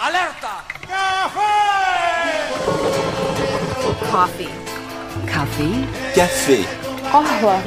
Alerta! Coffee. Kaffee? Café. Qahwa.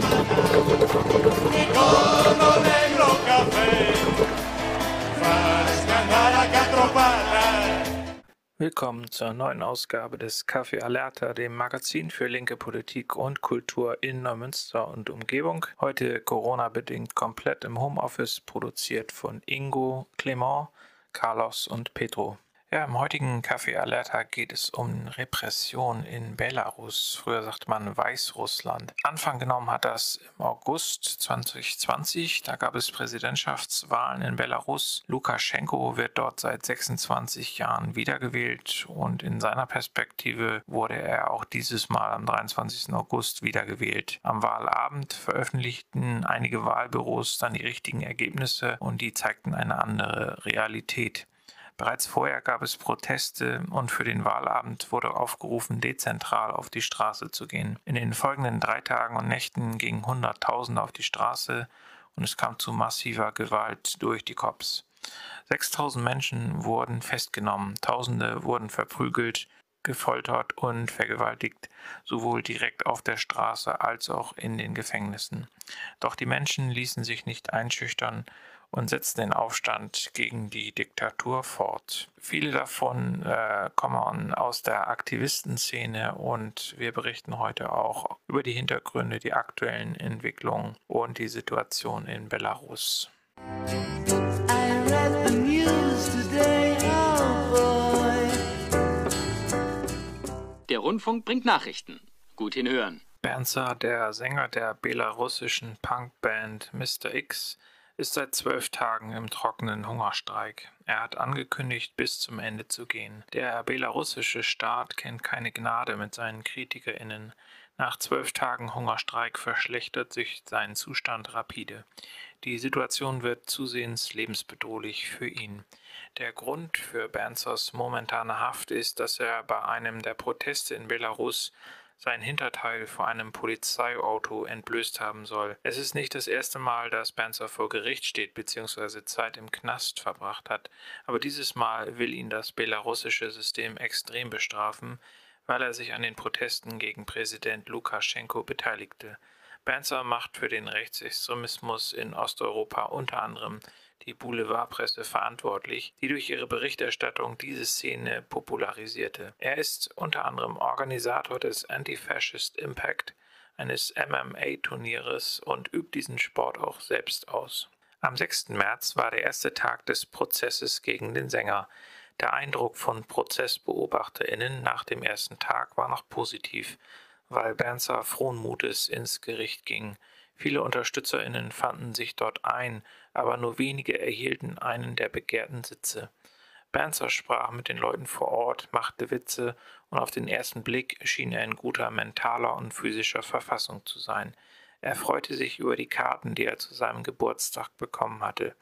Willkommen zur neuen Ausgabe des Café Alerta, dem Magazin für linke Politik und Kultur in Neumünster und Umgebung. Heute Corona-bedingt komplett im Homeoffice, produziert von Ingo, Clement, Carlos und Pedro. Ja, im heutigen Café Alerta geht es um Repression in Belarus. Früher sagt man Weißrussland. Anfang genommen hat das im August 2020. Da gab es Präsidentschaftswahlen in Belarus. Lukaschenko wird dort seit 26 Jahren wiedergewählt und in seiner Perspektive wurde er auch dieses Mal am 23. August wiedergewählt. Am Wahlabend veröffentlichten einige Wahlbüros dann die richtigen Ergebnisse und die zeigten eine andere Realität. Bereits vorher gab es Proteste und für den Wahlabend wurde aufgerufen, dezentral auf die Straße zu gehen. In den folgenden drei Tagen und Nächten gingen Hunderttausende auf die Straße und es kam zu massiver Gewalt durch die Cops. 6000 Menschen wurden festgenommen, Tausende wurden verprügelt, gefoltert und vergewaltigt, sowohl direkt auf der Straße als auch in den Gefängnissen. Doch die Menschen ließen sich nicht einschüchtern und setzten den Aufstand gegen die Diktatur fort. Viele davon äh, kommen aus der Aktivistenszene und wir berichten heute auch über die Hintergründe, die aktuellen Entwicklungen und die Situation in Belarus. Der Rundfunk bringt Nachrichten. Gut hinhören. Bernzer, der Sänger der belarussischen Punkband Mr. X, ist seit zwölf Tagen im trockenen Hungerstreik. Er hat angekündigt, bis zum Ende zu gehen. Der belarussische Staat kennt keine Gnade mit seinen KritikerInnen. Nach zwölf Tagen Hungerstreik verschlechtert sich sein Zustand rapide. Die Situation wird zusehends lebensbedrohlich für ihn. Der Grund für Bernzers momentane Haft ist, dass er bei einem der Proteste in Belarus sein Hinterteil vor einem Polizeiauto entblößt haben soll. Es ist nicht das erste Mal, dass Banzer vor Gericht steht bzw. Zeit im Knast verbracht hat, aber dieses Mal will ihn das belarussische System extrem bestrafen, weil er sich an den Protesten gegen Präsident Lukaschenko beteiligte. Banzer macht für den Rechtsextremismus in Osteuropa unter anderem die Boulevardpresse verantwortlich, die durch ihre Berichterstattung diese Szene popularisierte. Er ist unter anderem Organisator des Anti-Fascist Impact, eines MMA-Turnieres und übt diesen Sport auch selbst aus. Am 6. März war der erste Tag des Prozesses gegen den Sänger. Der Eindruck von ProzessbeobachterInnen nach dem ersten Tag war noch positiv, weil Bernzer frohen Mutes ins Gericht ging. Viele UnterstützerInnen fanden sich dort ein, aber nur wenige erhielten einen der begehrten Sitze. Bernzer sprach mit den Leuten vor Ort, machte Witze und auf den ersten Blick schien er in guter mentaler und physischer Verfassung zu sein. Er freute sich über die Karten, die er zu seinem Geburtstag bekommen hatte.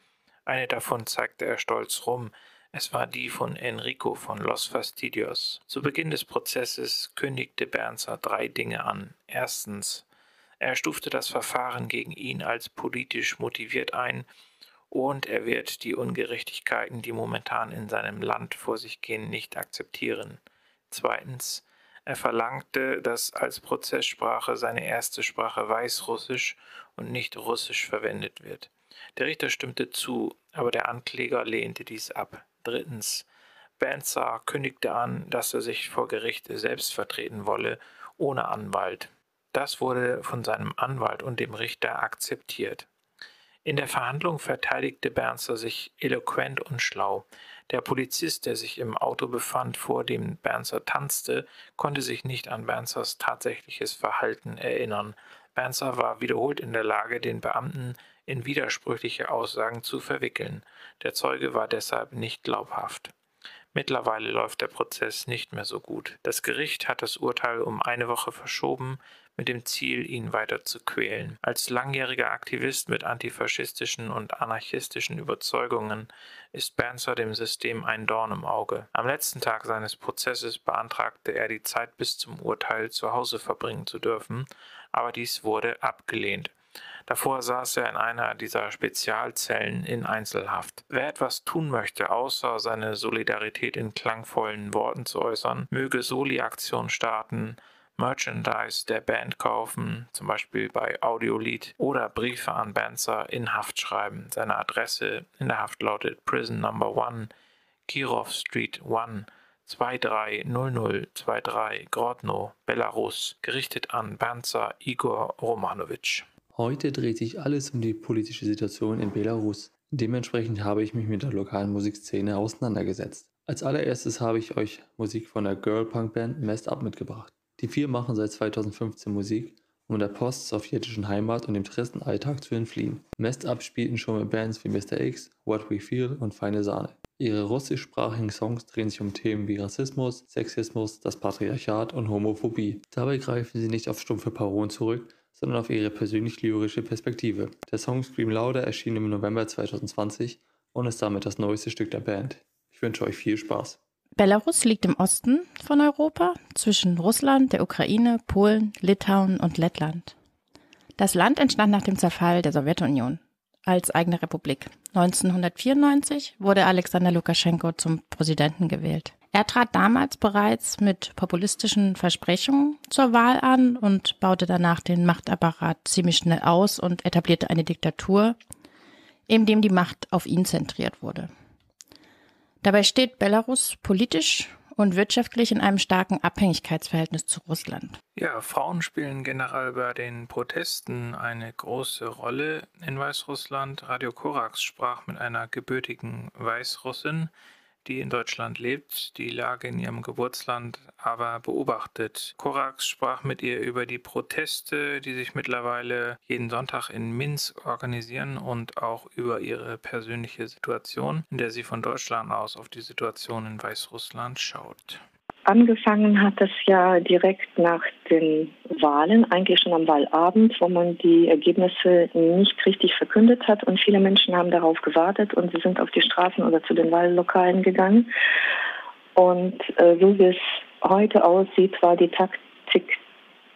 Eine davon zeigte er stolz rum. Es war die von Enrico von Los Fastidios. Zu Beginn des Prozesses kündigte Bernzer drei Dinge an. Erstens, er stufte das Verfahren gegen ihn als politisch motiviert ein und er wird die Ungerechtigkeiten, die momentan in seinem Land vor sich gehen, nicht akzeptieren. Zweitens, er verlangte, dass als Prozesssprache seine erste Sprache Weißrussisch und nicht Russisch verwendet wird. Der Richter stimmte zu, aber der Ankläger lehnte dies ab. Drittens, Banzar kündigte an, dass er sich vor Gericht selbst vertreten wolle, ohne Anwalt. Das wurde von seinem Anwalt und dem Richter akzeptiert. In der Verhandlung verteidigte Bernster sich eloquent und schlau. Der Polizist, der sich im Auto befand, vor dem Bernster tanzte, konnte sich nicht an Bernsters tatsächliches Verhalten erinnern. Bernster war wiederholt in der Lage, den Beamten in widersprüchliche Aussagen zu verwickeln. Der Zeuge war deshalb nicht glaubhaft. Mittlerweile läuft der Prozess nicht mehr so gut. Das Gericht hat das Urteil um eine Woche verschoben, mit dem Ziel, ihn weiter zu quälen. Als langjähriger Aktivist mit antifaschistischen und anarchistischen Überzeugungen ist Bernzer dem System ein Dorn im Auge. Am letzten Tag seines Prozesses beantragte er die Zeit bis zum Urteil zu Hause verbringen zu dürfen, aber dies wurde abgelehnt. Davor saß er in einer dieser Spezialzellen in Einzelhaft. Wer etwas tun möchte, außer seine Solidarität in klangvollen Worten zu äußern, möge Soli-Aktion starten, Merchandise der Band kaufen, zum Beispiel bei Audiolied, oder Briefe an Banzer in Haft schreiben. Seine Adresse in der Haft lautet Prison Number 1, Kirov Street 1, 230023 Grodno, Belarus, gerichtet an Banzer Igor Romanovic. Heute dreht sich alles um die politische Situation in Belarus. Dementsprechend habe ich mich mit der lokalen Musikszene auseinandergesetzt. Als allererstes habe ich euch Musik von der Girl Punk Band Messed Up mitgebracht. Die vier machen seit 2015 Musik, um der post-sowjetischen Heimat und dem tristen Alltag zu entfliehen. Up spielten schon mit Bands wie Mr. X, What We Feel und Feine Sahne. Ihre russischsprachigen Songs drehen sich um Themen wie Rassismus, Sexismus, das Patriarchat und Homophobie. Dabei greifen sie nicht auf stumpfe Parolen zurück, sondern auf ihre persönlich lyrische Perspektive. Der Song Scream Louder erschien im November 2020 und ist damit das neueste Stück der Band. Ich wünsche euch viel Spaß. Belarus liegt im Osten von Europa zwischen Russland, der Ukraine, Polen, Litauen und Lettland. Das Land entstand nach dem Zerfall der Sowjetunion als eigene Republik. 1994 wurde Alexander Lukaschenko zum Präsidenten gewählt. Er trat damals bereits mit populistischen Versprechungen zur Wahl an und baute danach den Machtapparat ziemlich schnell aus und etablierte eine Diktatur, in dem die Macht auf ihn zentriert wurde. Dabei steht Belarus politisch und wirtschaftlich in einem starken Abhängigkeitsverhältnis zu Russland. Ja, Frauen spielen generell bei den Protesten eine große Rolle in Weißrussland. Radio Korax sprach mit einer gebürtigen Weißrussin, die in Deutschland lebt, die Lage in ihrem Geburtsland aber beobachtet. Korax sprach mit ihr über die Proteste, die sich mittlerweile jeden Sonntag in Minsk organisieren und auch über ihre persönliche Situation, in der sie von Deutschland aus auf die Situation in Weißrussland schaut. Angefangen hat es ja direkt nach den Wahlen, eigentlich schon am Wahlabend, wo man die Ergebnisse nicht richtig verkündet hat und viele Menschen haben darauf gewartet und sie sind auf die Straßen oder zu den Wahllokalen gegangen. Und äh, so wie es heute aussieht, war die Taktik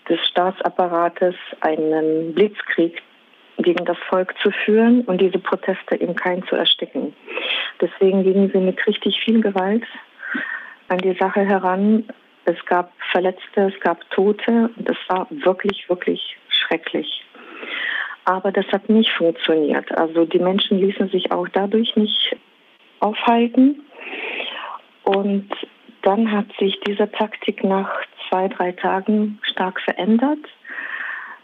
des Staatsapparates, einen Blitzkrieg gegen das Volk zu führen und diese Proteste im Keim zu ersticken. Deswegen gingen sie mit richtig viel Gewalt an die Sache heran. Es gab Verletzte, es gab Tote und es war wirklich, wirklich schrecklich. Aber das hat nicht funktioniert. Also die Menschen ließen sich auch dadurch nicht aufhalten. Und dann hat sich diese Taktik nach zwei, drei Tagen stark verändert.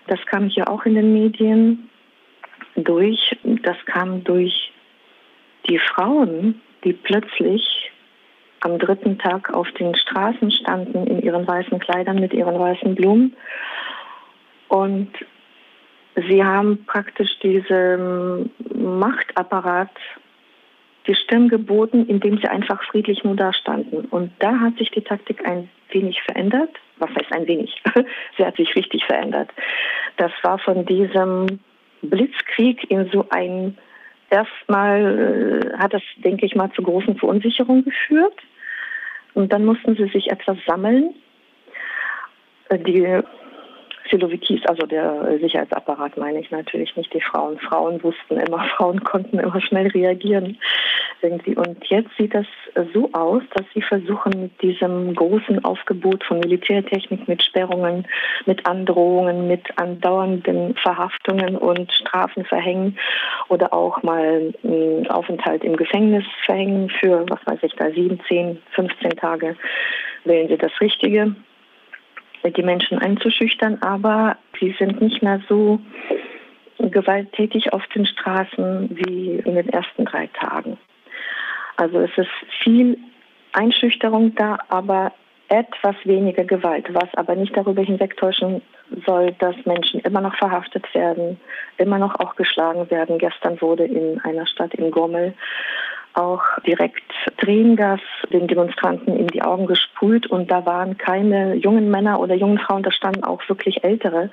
Das kam hier auch in den Medien durch. Das kam durch die Frauen, die plötzlich am dritten Tag auf den Straßen standen in ihren weißen Kleidern mit ihren weißen Blumen. Und sie haben praktisch diesem Machtapparat die Stimme geboten, indem sie einfach friedlich nur da standen. Und da hat sich die Taktik ein wenig verändert. Was heißt ein wenig? sie hat sich richtig verändert. Das war von diesem Blitzkrieg in so ein erstmal äh, hat das, denke ich mal, zu großen Verunsicherungen geführt. Und dann mussten sie sich etwas sammeln. Äh, die Silovikis, also der Sicherheitsapparat meine ich natürlich nicht die Frauen. Frauen wussten immer, Frauen konnten immer schnell reagieren irgendwie. Und jetzt sieht das so aus, dass sie versuchen mit diesem großen Aufgebot von Militärtechnik, mit Sperrungen, mit Androhungen, mit andauernden Verhaftungen und Strafen verhängen oder auch mal einen Aufenthalt im Gefängnis verhängen für, was weiß ich da, sieben, zehn, 15 Tage, wählen sie das Richtige die Menschen einzuschüchtern, aber sie sind nicht mehr so gewalttätig auf den Straßen wie in den ersten drei Tagen. Also es ist viel Einschüchterung da, aber etwas weniger Gewalt, was aber nicht darüber hinwegtäuschen soll, dass Menschen immer noch verhaftet werden, immer noch auch geschlagen werden. Gestern wurde in einer Stadt in Gommel auch direkt Tränengas den Demonstranten in die Augen gespult und da waren keine jungen Männer oder jungen Frauen, da standen auch wirklich ältere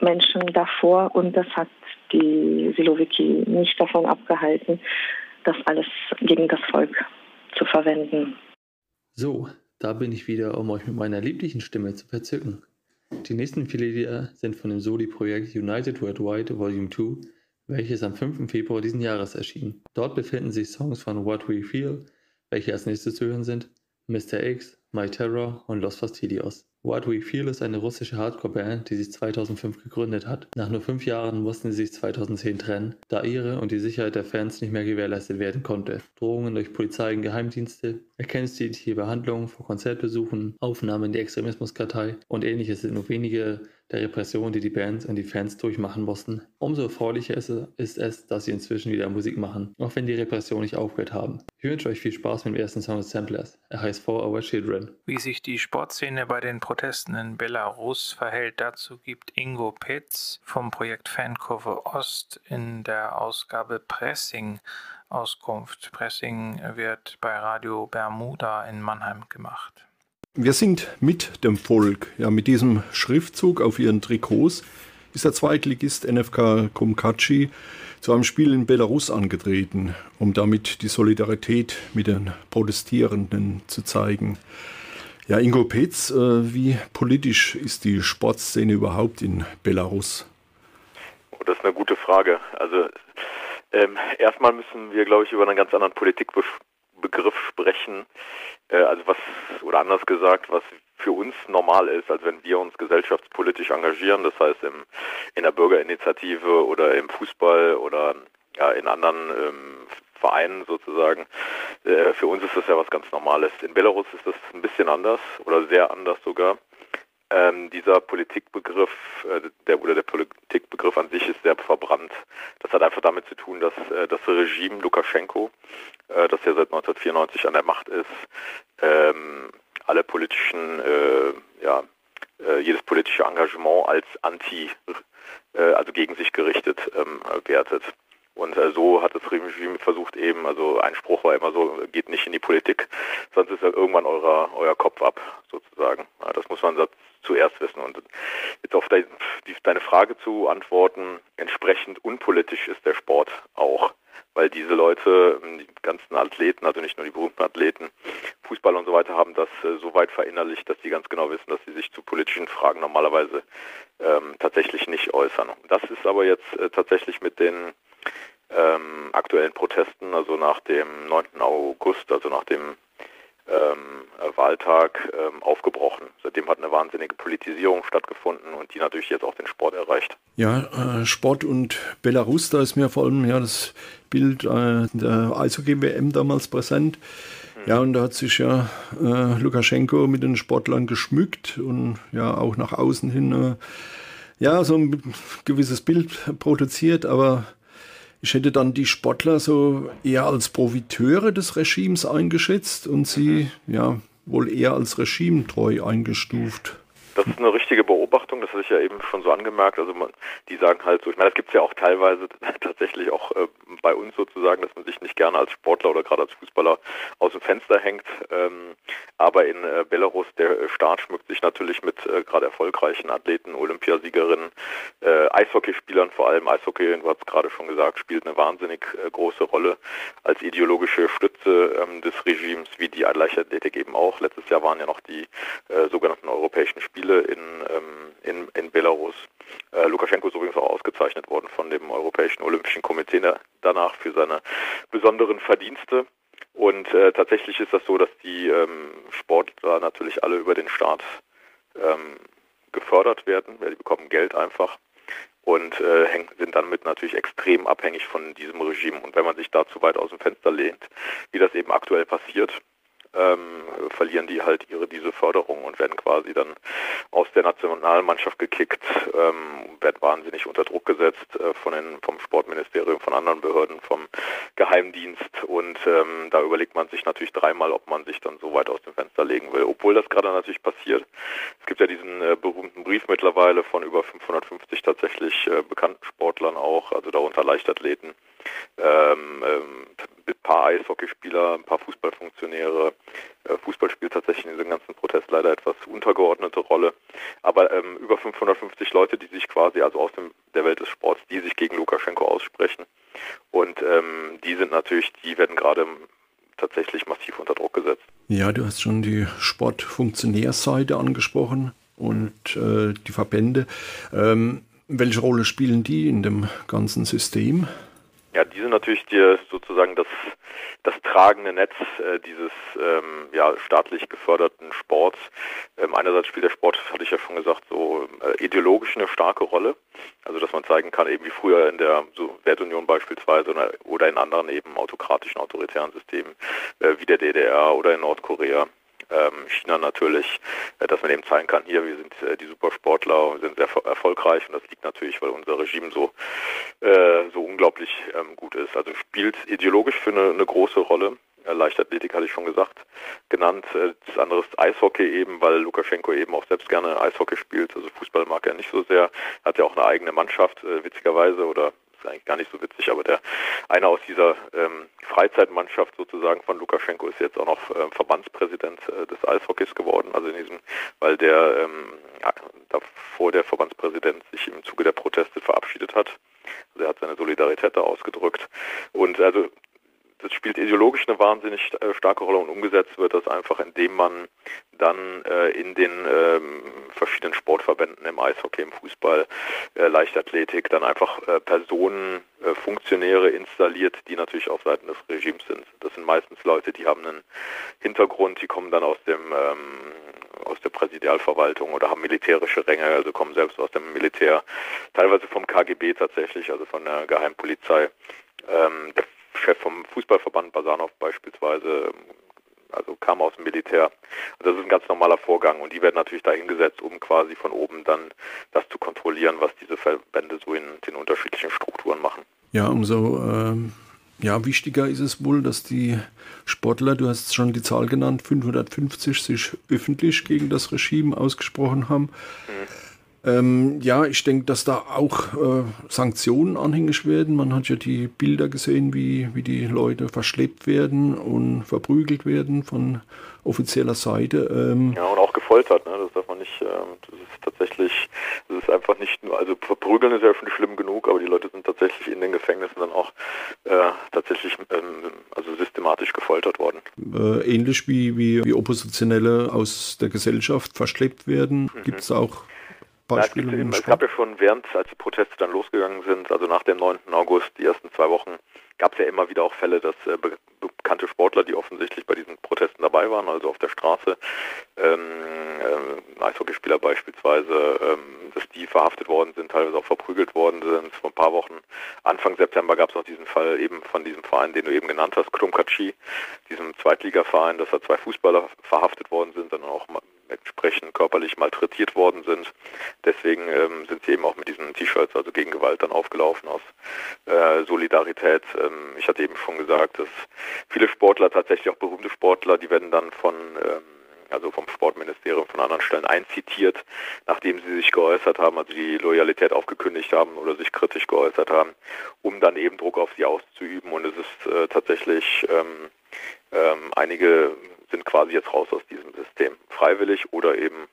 Menschen davor und das hat die Silowiki nicht davon abgehalten, das alles gegen das Volk zu verwenden. So, da bin ich wieder, um euch mit meiner lieblichen Stimme zu verzücken. Die nächsten vier Lieder sind von dem Soli-Projekt United Worldwide Volume 2, welches am 5. Februar diesen Jahres erschien. Dort befinden sich Songs von What We Feel, welche als nächstes zu hören sind, Mr. X, My Terror und Los Fastidios. What We Feel ist eine russische Hardcore-Band, die sich 2005 gegründet hat. Nach nur fünf Jahren mussten sie sich 2010 trennen, da ihre und die Sicherheit der Fans nicht mehr gewährleistet werden konnte. Drohungen durch Polizei und Geheimdienste, erkennungsdienstliche Behandlungen vor Konzertbesuchen, Aufnahmen in die Extremismuskartei und ähnliches sind nur wenige der Repression, die die Bands und die Fans durchmachen mussten. Umso erfreulicher ist es, dass sie inzwischen wieder Musik machen, auch wenn die Repressionen nicht aufgehört haben. Ich wünsche euch viel Spaß mit dem ersten Song des Samplers. Er heißt For Our Children. Wie sich die Sportszene bei den Protesten in Belarus verhält, dazu gibt Ingo Petz vom Projekt Fankurve Ost in der Ausgabe Pressing Auskunft. Pressing wird bei Radio Bermuda in Mannheim gemacht. Wir sind mit dem Volk. Ja, mit diesem Schriftzug auf ihren Trikots ist der Zweitligist NFK Kumkachi zu einem Spiel in Belarus angetreten, um damit die Solidarität mit den Protestierenden zu zeigen. Ja, Ingo Petz, äh, wie politisch ist die Sportszene überhaupt in Belarus? Oh, das ist eine gute Frage. Also ähm, erstmal müssen wir, glaube ich, über einen ganz anderen Politikbegriff sprechen. Äh, also was, oder anders gesagt, was für uns normal ist, als wenn wir uns gesellschaftspolitisch engagieren, das heißt im, in der Bürgerinitiative oder im Fußball oder ja, in anderen ähm, Vereinen sozusagen. Äh, für uns ist das ja was ganz Normales. In Belarus ist das ein bisschen anders oder sehr anders sogar. Ähm, dieser Politikbegriff, äh, der oder der Politikbegriff an sich ist sehr verbrannt. Das hat einfach damit zu tun, dass äh, das Regime Lukaschenko, äh, das ja seit 1994 an der Macht ist, ähm, alle politischen, äh, ja, äh, jedes politische Engagement als anti, äh, also gegen sich gerichtet ähm, wertet. Und so hat das Regime versucht eben, also ein Spruch war immer so, geht nicht in die Politik, sonst ist ja irgendwann eurer, euer Kopf ab, sozusagen. Das muss man zuerst wissen. Und jetzt auf deine, deine Frage zu antworten, entsprechend unpolitisch ist der Sport auch. Weil diese Leute, die ganzen Athleten, also nicht nur die berühmten Athleten, Fußball und so weiter, haben das äh, so weit verinnerlicht, dass sie ganz genau wissen, dass sie sich zu politischen Fragen normalerweise ähm, tatsächlich nicht äußern. Das ist aber jetzt äh, tatsächlich mit den ähm, aktuellen Protesten, also nach dem 9. August, also nach dem ähm, Wahltag ähm, aufgebrochen. Seitdem hat eine wahnsinnige Politisierung stattgefunden und die natürlich jetzt auch den Sport erreicht. Ja, äh, Sport und Belarus, da ist mir vor allem ja das Bild äh, der Eishockey-WM damals präsent. Ja, und da hat sich ja äh, Lukaschenko mit den Sportlern geschmückt und ja auch nach außen hin äh, ja so ein gewisses Bild produziert, aber ich hätte dann die Sportler so eher als Profiteure des Regimes eingeschätzt und sie ja wohl eher als regimetreu eingestuft. Das ist eine richtige Beobachtung, das hatte ich ja eben schon so angemerkt. Also man, die sagen halt so, ich meine, das gibt es ja auch teilweise tatsächlich auch äh, bei uns sozusagen, dass man sich nicht gerne als Sportler oder gerade als Fußballer aus dem Fenster hängt. Ähm, aber in äh, Belarus, der Staat schmückt sich natürlich mit äh, gerade erfolgreichen Athleten, Olympiasiegerinnen, äh, Eishockeyspielern vor allem. Eishockey, du hast gerade schon gesagt, spielt eine wahnsinnig äh, große Rolle als ideologische Stütze ähm, des Regimes, wie die Leichtathletik eben auch. Letztes Jahr waren ja noch die äh, sogenannten europäischen Spiele in, ähm, in, in Belarus. Äh, Lukaschenko ist übrigens auch ausgezeichnet worden von dem Europäischen Olympischen Komitee danach für seine besonderen Verdienste. Und äh, tatsächlich ist das so, dass die ähm, Sportler natürlich alle über den Staat ähm, gefördert werden. Ja, die bekommen Geld einfach und äh, sind damit natürlich extrem abhängig von diesem Regime. Und wenn man sich da zu weit aus dem Fenster lehnt, wie das eben aktuell passiert, ähm, verlieren die halt ihre diese Förderung und werden quasi dann aus der Nationalmannschaft gekickt, ähm, werden wahnsinnig unter Druck gesetzt äh, von den, vom Sportministerium, von anderen Behörden, vom Geheimdienst und ähm, da überlegt man sich natürlich dreimal, ob man sich dann so weit aus dem Fenster legen will, obwohl das gerade natürlich passiert. Es gibt ja diesen äh, berühmten Brief mittlerweile von über 550 tatsächlich äh, bekannten Sportlern auch, also darunter Leichtathleten, ähm, ähm, ein paar Eishockeyspieler, ein paar Fußballfunktionäre. Äh, Fußball spielt tatsächlich in diesem ganzen Protest leider etwas untergeordnete Rolle. Aber ähm, über 550 Leute, die sich quasi, also aus dem, der Welt des Sports, die sich gegen Lukaschenko aussprechen. Und ähm, die sind natürlich, die werden gerade tatsächlich massiv unter Druck gesetzt. Ja, du hast schon die Sportfunktionärseite angesprochen. und äh, die Verbände. Ähm, welche Rolle spielen die in dem ganzen System? Ja, die sind natürlich die, sozusagen das, das tragende Netz äh, dieses ähm, ja, staatlich geförderten Sports. Ähm, einerseits spielt der Sport, hatte ich ja schon gesagt, so äh, ideologisch eine starke Rolle. Also dass man zeigen kann, eben wie früher in der Sowjetunion beispielsweise oder, in anderen eben autokratischen, autoritären Systemen äh, wie der DDR oder in Nordkorea China natürlich, äh, dass man eben zeigen kann, hier, wir sind äh, die Supersportler, wir sind sehr erfolgreich und das liegt natürlich, weil unser Regime so, äh, so unglaublich ähm, gut ist. Also spielt ideologisch für eine, eine große Rolle. Leichtathletik hatte ich schon gesagt, genannt. Das andere ist Eishockey eben, weil Lukaschenko eben auch selbst gerne Eishockey spielt. Also Fußball mag er nicht so sehr. Hat ja auch eine eigene Mannschaft, witzigerweise, oder ist eigentlich gar nicht so witzig, aber der eine aus dieser ähm, Freizeitmannschaft sozusagen von Lukaschenko ist jetzt auch noch äh, Verbandspräsident äh, des Eishockeys geworden, also in diesem, weil der ähm, ja, davor der Verbandspräsident sich im Zuge der Proteste verabschiedet hat. Also er hat seine Solidarität da ausgedrückt. Und also das spielt ideologisch eine wahnsinnig äh, starke Rolle und umgesetzt wird das einfach, indem man dann äh, in den ähm, verschiedenen Sportverbänden im Eishockey, im Fußball, äh, Leichtathletik dann einfach äh, Personen, äh, Funktionäre installiert, die natürlich auf Seiten des Regimes sind. Das sind meistens Leute, die haben einen Hintergrund, die kommen dann aus dem ähm, aus der Präsidialverwaltung oder haben militärische Ränge, also kommen selbst aus dem Militär, teilweise vom KGB tatsächlich, also von der Geheimpolizei. Ähm, Chef vom Fußballverband Basanov beispielsweise, also kam aus dem Militär. Das ist ein ganz normaler Vorgang und die werden natürlich da hingesetzt, um quasi von oben dann das zu kontrollieren, was diese Verbände so in den unterschiedlichen Strukturen machen. Ja, umso ähm, ja, wichtiger ist es wohl, dass die Sportler, du hast schon die Zahl genannt, 550 sich öffentlich gegen das Regime ausgesprochen haben. Mhm. Ähm, ja, ich denke, dass da auch äh, Sanktionen anhängig werden. Man hat ja die Bilder gesehen, wie, wie die Leute verschleppt werden und verprügelt werden von offizieller Seite. Ähm ja, und auch gefoltert, ne? das darf man nicht, ähm, das ist tatsächlich, das ist einfach nicht nur, also verprügeln ist ja schon schlimm genug, aber die Leute sind tatsächlich in den Gefängnissen dann auch äh, tatsächlich ähm, also systematisch gefoltert worden. Äh, ähnlich wie, wie, wie Oppositionelle aus der Gesellschaft verschleppt werden, mhm. gibt es auch Beispiele? Ja, es, es gab ja schon während, als die Proteste dann losgegangen sind, also nach dem 9. August, die ersten zwei Wochen, gab es ja immer wieder auch Fälle, dass äh, be bekannte Sportler, die offensichtlich bei diesen Protesten dabei waren, also auf der Straße, ähm, äh, Eishockeyspieler beispielsweise, ähm, dass die verhaftet worden sind, teilweise auch verprügelt worden sind. Vor ein paar Wochen, Anfang September gab es auch diesen Fall eben von diesem Verein, den du eben genannt hast, Krumkachi, diesem Zweitligaverein, dass da zwei Fußballer verhaftet worden sind, dann auch entsprechend körperlich malträtiert worden sind. Deswegen ähm, sind sie eben auch mit diesen T-Shirts, also gegen Gewalt, dann aufgelaufen aus äh, Solidarität. Ähm, ich hatte eben schon gesagt, dass viele Sportler, tatsächlich auch berühmte Sportler, die werden dann von ähm, also vom Sportministerium von anderen Stellen einzitiert, nachdem sie sich geäußert haben, also die Loyalität aufgekündigt haben oder sich kritisch geäußert haben, um dann eben Druck auf sie auszuüben. Und es ist äh, tatsächlich ähm, ähm, einige sind quasi jetzt raus aus diesem System, freiwillig oder eben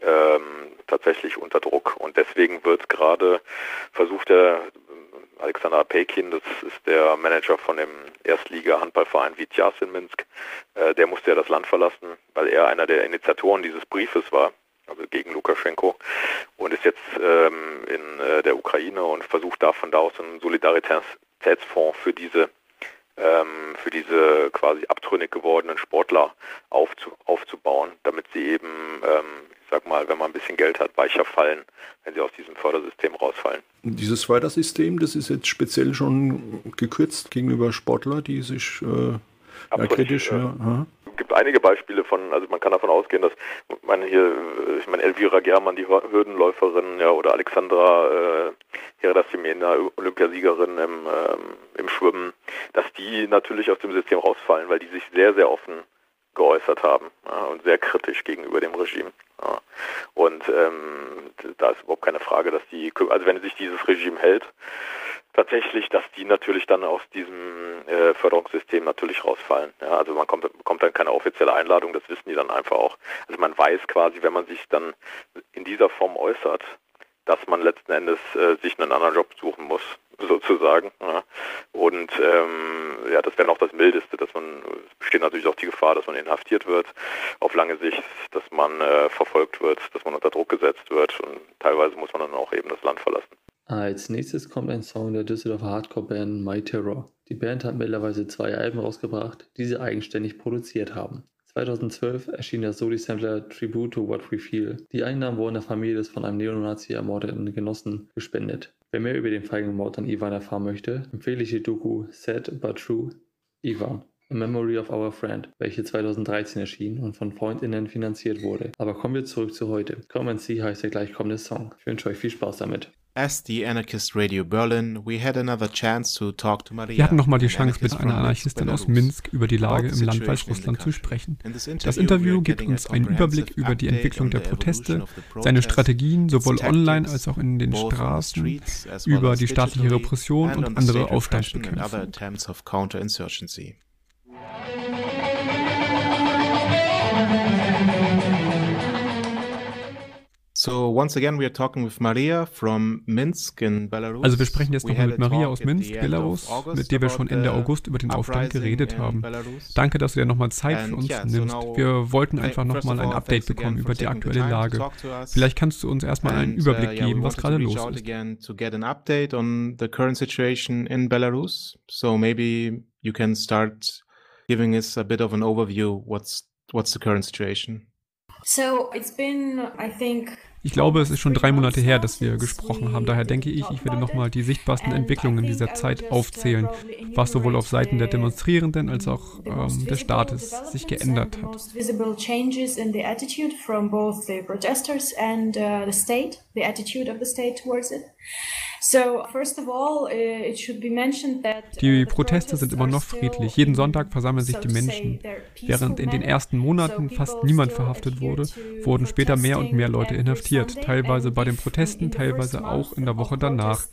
ähm, tatsächlich unter Druck. Und deswegen wird gerade versucht, der Alexander Pekin, das ist der Manager von dem Erstliga-Handballverein Vitjas in Minsk, äh, der musste ja das Land verlassen, weil er einer der Initiatoren dieses Briefes war, also gegen Lukaschenko, und ist jetzt ähm, in äh, der Ukraine und versucht da von da aus einen Solidaritätsfonds für diese ähm, für diese quasi abtrünnig gewordenen Sportler aufzu, aufzubauen, damit sie eben, ähm, ich sag mal, wenn man ein bisschen Geld hat, weicher fallen, wenn sie aus diesem Fördersystem rausfallen. Dieses Fördersystem, das ist jetzt speziell schon gekürzt gegenüber Sportler, die sich äh, ja, kritisch. Äh, ja, gibt einige Beispiele von, also man kann davon ausgehen, dass man hier, ich meine Elvira Germann, die Hürdenläuferin, ja, oder Alexandra äh, Olympiasiegerin im, ähm, im Schwimmen, dass die natürlich aus dem System rausfallen, weil die sich sehr, sehr offen geäußert haben ja, und sehr kritisch gegenüber dem Regime. Ja. Und ähm, da ist überhaupt keine Frage, dass die, also wenn sich dieses Regime hält, tatsächlich, dass die natürlich dann aus diesem äh, Förderungssystem natürlich rausfallen. Ja, also man kommt, bekommt dann keine offizielle Einladung, das wissen die dann einfach auch. Also man weiß quasi, wenn man sich dann in dieser Form äußert, dass man letzten Endes äh, sich einen anderen Job suchen muss, sozusagen. Ja. Und ähm, ja, das wäre noch das Mildeste, dass man, es besteht natürlich auch die Gefahr, dass man inhaftiert wird auf lange Sicht, dass man äh, verfolgt wird, dass man unter Druck gesetzt wird und teilweise muss man dann auch eben das Land verlassen. Als nächstes kommt ein Song der Düsseldorfer Hardcore-Band My Terror. Die Band hat mittlerweile zwei Alben rausgebracht, die sie eigenständig produziert haben. 2012 erschien der Soli-Sampler Tribute to What We Feel. Die Einnahmen wurden der Familie des von einem Neonazi ermordeten Genossen gespendet. Wer mehr über den feigen Mord an Ivan erfahren möchte, empfehle ich die Doku Sad But True Ivan. A Memory of Our Friend, welche 2013 erschien und von FreundInnen finanziert wurde. Aber kommen wir zurück zu heute. Come and See heißt der gleichkommende Song. Ich wünsche euch viel Spaß damit. As the Anarchist Radio Berlin, we had another chance to talk to Maria. Wir hatten nochmal die Chance, mit einer Anarchistin aus Minsk über die Lage im Land Weißrussland zu sprechen. Das Interview gibt uns einen Überblick über die Entwicklung der Proteste, seine Strategien sowohl online als auch in den Straßen, über die staatliche Repression und andere Aufstandsbekämpfung. So once again we are talking with Maria from Minsk in Belarus. Also wir sprechen jetzt nochmal mit Maria aus Minsk, Belarus, mit der wir schon Ende August über den Aufstand geredet haben. Danke, dass du dir nochmal Zeit für uns nimmst. Wir wollten einfach nochmal ein Update bekommen über die aktuelle Lage. Vielleicht kannst du uns erstmal einen uh, Überblick geben, was gerade los ist. To get an update on the current situation in Belarus. So maybe you can start giving us a bit of an overview what's what's the current situation. So it's been, I think, ich glaube, es ist schon drei Monate her, dass wir gesprochen haben. Daher denke ich, ich werde nochmal die sichtbarsten Entwicklungen dieser Zeit aufzählen, was sowohl auf Seiten der Demonstrierenden als auch ähm, des Staates sich geändert hat. Uh, die Proteste sind immer noch friedlich. Jeden Sonntag versammeln sich die Menschen. Während in den ersten Monaten fast niemand verhaftet wurde, wurden später mehr und mehr Leute inhaftiert, teilweise bei den Protesten, teilweise auch in der Woche danach.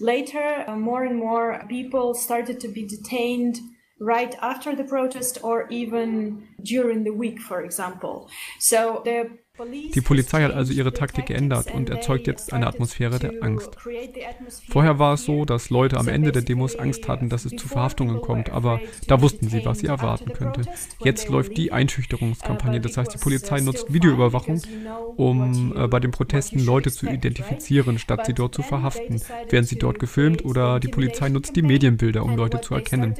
Later, uh, more and more people started to be detained right after the protest or even during the week, for example. So the die Polizei hat also ihre Taktik geändert und erzeugt jetzt eine Atmosphäre der Angst. Vorher war es so, dass Leute am Ende der Demos Angst hatten, dass es zu Verhaftungen kommt, aber da wussten sie, was sie erwarten könnte. Jetzt läuft die Einschüchterungskampagne, das heißt, die Polizei nutzt Videoüberwachung, um äh, bei den Protesten Leute zu identifizieren, statt sie dort zu verhaften. Werden sie dort gefilmt oder die Polizei nutzt die Medienbilder, um Leute zu erkennen.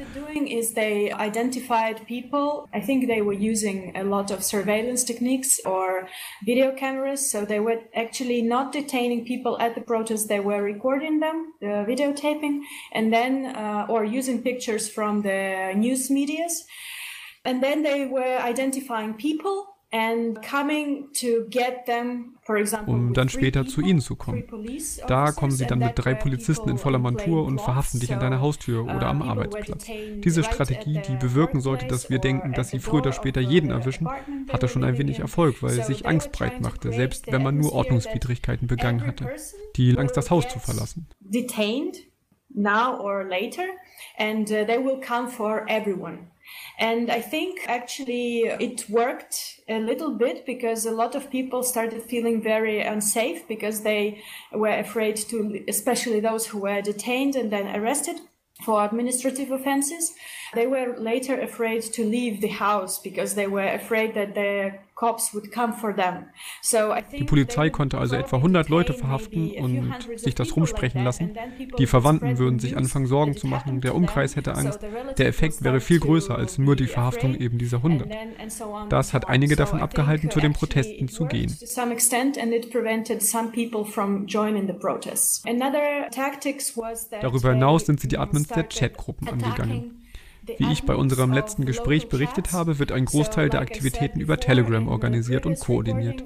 I think they were using a lot of surveillance techniques or video cameras. So they were actually not detaining people at the protest. They were recording them, the videotaping, and then, uh, or using pictures from the news medias. And then they were identifying people um dann später zu ihnen zu kommen. Da kommen sie dann mit drei Polizisten in voller Montur und verhaften dich an deiner Haustür oder am Arbeitsplatz. Diese Strategie, die bewirken sollte, dass wir denken, dass sie früher oder später jeden erwischen, hatte schon ein wenig Erfolg, weil sich Angst breit machte, selbst wenn man nur Ordnungswidrigkeiten begangen hatte. Die Angst, das Haus zu verlassen. Detained now or later and uh, they will come for everyone. And I think actually it worked a little bit because a lot of people started feeling very unsafe because they were afraid to, especially those who were detained and then arrested for administrative offenses. They were later afraid to leave the house because they were afraid that the cops would come for them. So Die Polizei konnte also etwa 100 Leute verhaften und sich das rumsprechen lassen. Die Verwandten würden sich anfangen Sorgen zu machen, der Umkreis hätte Angst. Der Effekt wäre viel größer als nur die Verhaftung eben dieser 100. Das hat einige davon abgehalten, zu den Protesten zu gehen. Darüber hinaus sind sie die Admins der Chatgruppen angegangen. Wie ich bei unserem letzten Gespräch berichtet habe, wird ein Großteil der Aktivitäten über Telegram organisiert und koordiniert.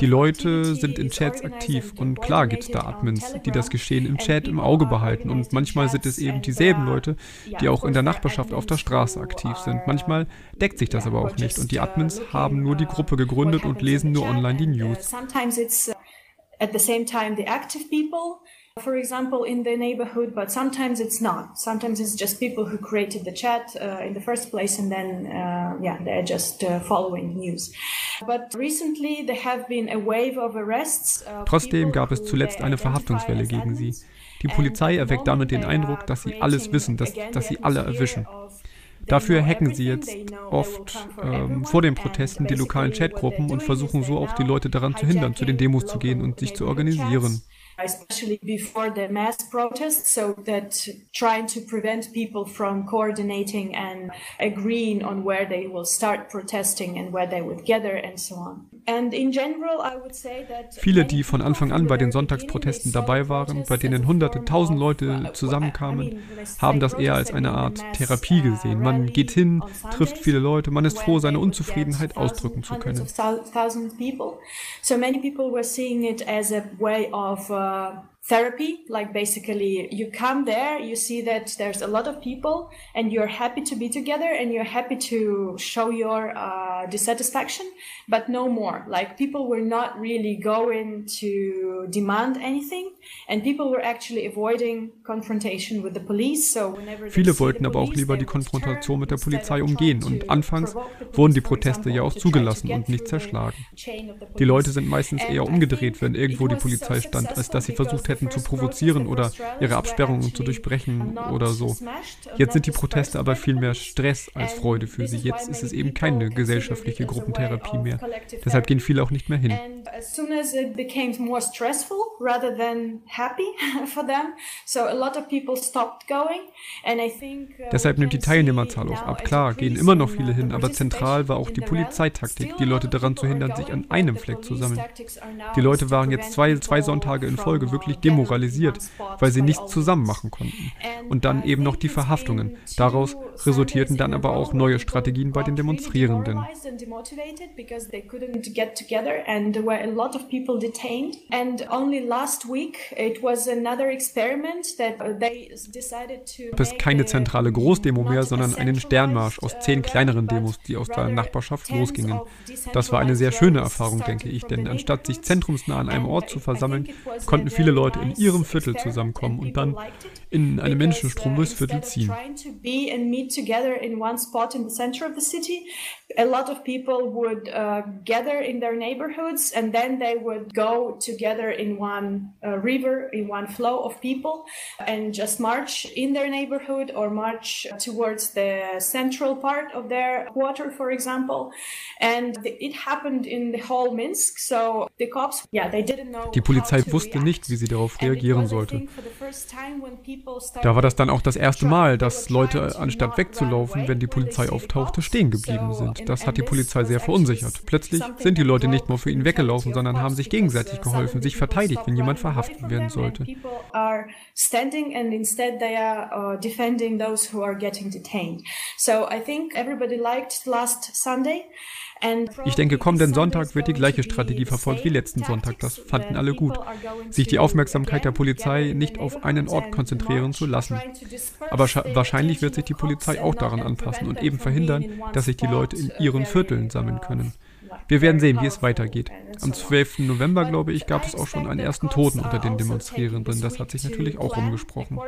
Die Leute sind in Chats aktiv und klar gibt es da Admins, die das Geschehen im Chat im Auge behalten und manchmal sind es eben dieselben Leute, die auch in der Nachbarschaft auf der Straße aktiv sind. Manchmal deckt sich das aber auch nicht und die Admins haben nur die Gruppe gegründet und lesen nur online die News. At the same time, the active people for example, in the neighborhood, but sometimes it's not. Sometimes it's just people who created the chat uh, in the first place and then, uh, yeah, they're just uh, following news. But recently there have been a wave of arrests. Trotzdem gab es zuletzt eine Verhaftungswelle gegen sie. Die Polizei erweckt damit den Eindruck, dass sie alles wissen, dass, dass sie alle erwischen. Dafür hacken sie jetzt oft ähm, vor den Protesten die lokalen Chatgruppen und versuchen so auch die Leute daran zu hindern, zu den Demos zu gehen und sich zu organisieren. Especially before the mass protests, so that trying to prevent people from coordinating and agreeing on where they will start protesting and where they would gather and so on. And in general, I would say that Viele, die von Anfang an bei den Sonntagsprotesten dabei waren, bei denen hunderte, tausend Leute zusammenkamen, haben das eher als eine Art Therapie gesehen. Man geht hin, trifft viele Leute, man ist froh, seine Unzufriedenheit ausdrücken zu können. So many people were seeing it as a way of uh, uh, therapy like basically you come there you see that there's a lot of people and you're happy to be together and you're happy to show your uh, dissatisfaction but no more. Like people were not really going to demand anything and people were actually avoiding confrontation with the police so Viele wollten aber auch lieber die Konfrontation mit der Polizei umgehen. und anfangs wurden die Proteste ja auch zugelassen und nicht zerschlagen. Die Leute sind meistens eher umgedreht, wenn irgendwo die Polizei stand, als dass sie versucht hätten hätten zu provozieren oder ihre Absperrungen zu durchbrechen oder so. Jetzt sind die Proteste aber viel mehr Stress als Freude für sie. Jetzt ist es eben keine gesellschaftliche Gruppentherapie mehr. Deshalb gehen viele auch nicht mehr hin. Deshalb nimmt die Teilnehmerzahl auch ab. Klar, gehen immer noch viele hin, aber zentral war auch die Polizeitaktik, die Leute daran zu hindern, sich an einem Fleck zu sammeln. Die Leute waren jetzt zwei, zwei Sonntage in Folge wirklich demoralisiert, weil sie nichts zusammen machen konnten. Und dann eben noch die Verhaftungen. Daraus resultierten dann aber auch neue Strategien bei den Demonstrierenden. Es keine zentrale Großdemo mehr, sondern einen Sternmarsch aus zehn kleineren Demos, die aus der Nachbarschaft losgingen. Das war eine sehr schöne Erfahrung, denke ich, denn anstatt sich zentrumsnah an einem Ort zu versammeln, konnten viele Leute in ihrem Viertel zusammenkommen und dann in einem Menschenstrom durchs Viertel ziehen. A lot of people would uh, gather in their neighborhoods and then they would go together in one uh, river, in one flow of people and just march in their neighborhood or march towards the central part of their quarter, for example. And it happened in the whole Minsk. So the cops, yeah, they didn't know. Die Polizei wusste nicht, wie sie darauf reagieren sollte. Da war das dann auch das erste Mal, dass Leute, anstatt wegzulaufen, wenn die Polizei auftauchte, stehen geblieben sind. Das hat die Polizei sehr verunsichert. Plötzlich sind die Leute nicht nur für ihn weggelaufen, sondern haben sich gegenseitig geholfen, sich verteidigt, wenn jemand verhaftet werden sollte. So I think everybody liked last Sunday. Ich denke, kommenden Sonntag wird die gleiche Strategie verfolgt wie letzten Sonntag. Das fanden alle gut. Sich die Aufmerksamkeit der Polizei nicht auf einen Ort konzentrieren zu lassen. Aber wahrscheinlich wird sich die Polizei auch daran anpassen und eben verhindern, dass sich die Leute in ihren Vierteln sammeln können. Wir werden sehen, wie es weitergeht. Am 12. November, glaube ich, gab es auch schon einen ersten Toten unter den Demonstrierenden. Das hat sich natürlich auch rumgesprochen.